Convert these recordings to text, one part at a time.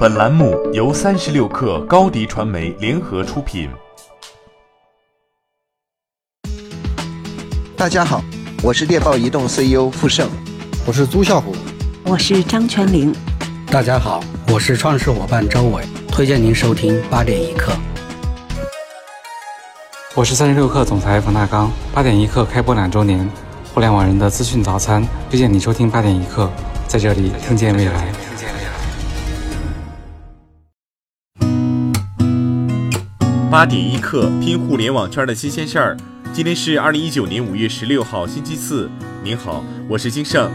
本栏目由三十六氪高低传媒联合出品。大家好，我是猎豹移动 CEO 傅盛，我是朱啸虎，我是张泉灵。大家好，我是创始伙伴周伟，推荐您收听八点一刻。我是三十六氪总裁冯大刚，八点一刻开播两周年，互联网人的资讯早餐，推荐你收听八点一刻，在这里听见未来。八点一刻，听互联网圈的新鲜事儿。今天是二零一九年五月十六号，星期四。您好，我是金盛。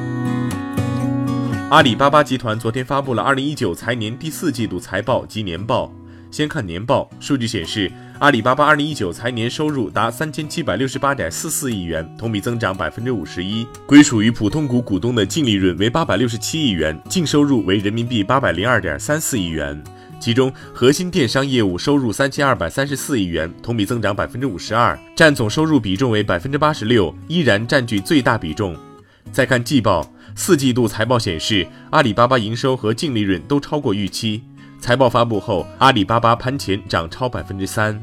阿里巴巴集团昨天发布了二零一九财年第四季度财报及年报。先看年报，数据显示，阿里巴巴二零一九财年收入达三千七百六十八点四四亿元，同比增长百分之五十一。归属于普通股股东的净利润为八百六十七亿元，净收入为人民币八百零二点三四亿元。其中，核心电商业务收入三千二百三十四亿元，同比增长百分之五十二，占总收入比重为百分之八十六，依然占据最大比重。再看季报，四季度财报显示，阿里巴巴营收和净利润都超过预期。财报发布后，阿里巴巴盘前涨超百分之三。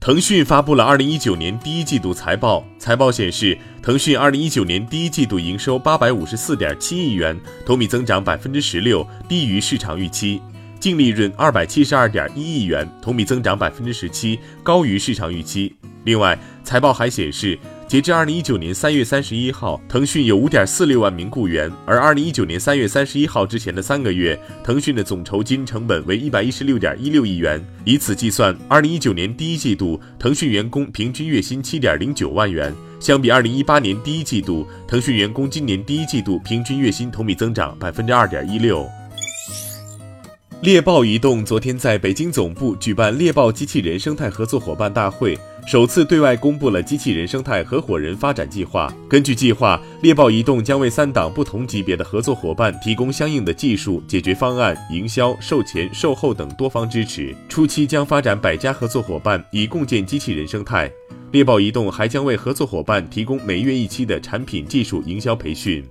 腾讯发布了二零一九年第一季度财报，财报显示，腾讯二零一九年第一季度营收八百五十四点七亿元，同比增长百分之十六，低于市场预期；净利润二百七十二点一亿元，同比增长百分之十七，高于市场预期。另外，财报还显示。截至二零一九年三月三十一号，腾讯有五点四六万名雇员，而二零一九年三月三十一号之前的三个月，腾讯的总酬金成本为一百一十六点一六亿元。以此计算，二零一九年第一季度腾讯员工平均月薪七点零九万元，相比二零一八年第一季度，腾讯员工今年第一季度平均月薪同比增长百分之二点一六。猎豹移动昨天在北京总部举办猎豹机器人生态合作伙伴大会。首次对外公布了机器人生态合伙人发展计划。根据计划，猎豹移动将为三档不同级别的合作伙伴提供相应的技术、解决方案、营销、售前、售后等多方支持。初期将发展百家合作伙伴，以共建机器人生态。猎豹移动还将为合作伙伴提供每月一期的产品技术营销培训。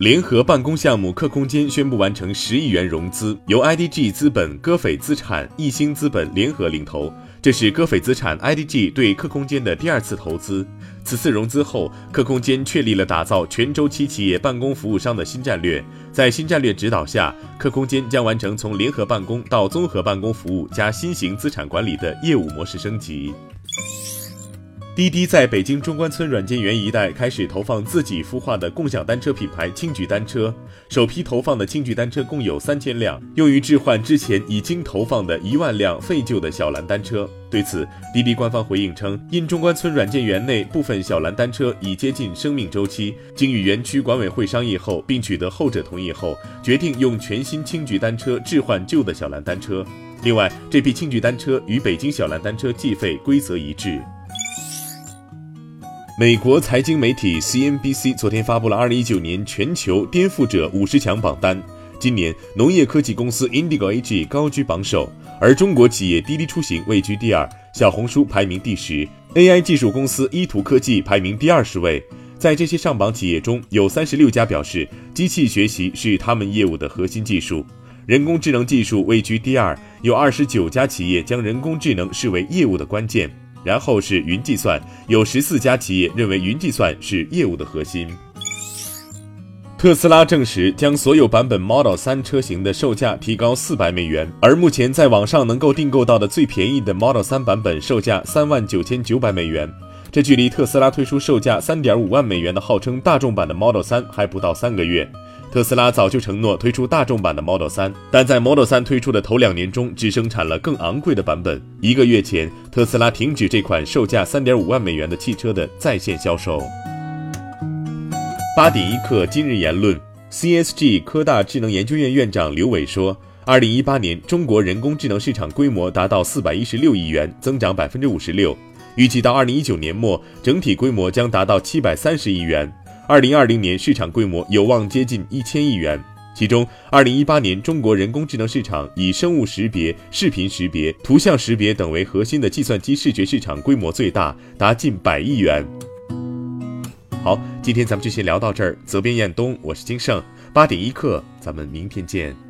联合办公项目客空间宣布完成十亿元融资，由 IDG 资本、歌斐资产、易星资本联合领投。这是歌斐资产 IDG 对客空间的第二次投资。此次融资后，客空间确立了打造全周期企业办公服务商的新战略。在新战略指导下，客空间将完成从联合办公到综合办公服务加新型资产管理的业务模式升级。滴滴在北京中关村软件园一带开始投放自己孵化的共享单车品牌轻举单车。首批投放的轻举单车共有三千辆，用于置换之前已经投放的一万辆废旧的小蓝单车。对此，滴滴官方回应称，因中关村软件园内部分小蓝单车已接近生命周期，经与园区管委会商议后，并取得后者同意后，决定用全新轻举单车置换旧的小蓝单车。另外，这批轻举单车与北京小蓝单车计费规则一致。美国财经媒体 CNBC 昨天发布了2019年全球颠覆者五十强榜单。今年，农业科技公司 Indigo AG 高居榜首，而中国企业滴滴出行位居第二，小红书排名第十，AI 技术公司依图科技排名第二十位。在这些上榜企业中，有三十六家表示机器学习是他们业务的核心技术，人工智能技术位居第二，有二十九家企业将人工智能视为业务的关键。然后是云计算，有十四家企业认为云计算是业务的核心。特斯拉证实将所有版本 Model 3车型的售价提高四百美元，而目前在网上能够订购到的最便宜的 Model 3版本售价三万九千九百美元，这距离特斯拉推出售价三点五万美元的号称大众版的 Model 3还不到三个月。特斯拉早就承诺推出大众版的 Model 3，但在 Model 3推出的头两年中，只生产了更昂贵的版本。一个月前，特斯拉停止这款售价3.5万美元的汽车的在线销售。八点一刻，今日言论：CSG 科大智能研究院院长刘伟说，2018年中国人工智能市场规模达到416亿元，增长56%，预计到2019年末，整体规模将达到730亿元。二零二零年市场规模有望接近一千亿元，其中二零一八年中国人工智能市场以生物识别、视频识别、图像识别等为核心的计算机视觉市场规模最大，达近百亿元。好，今天咱们就先聊到这儿。责编：彦东，我是金盛。八点一刻，咱们明天见。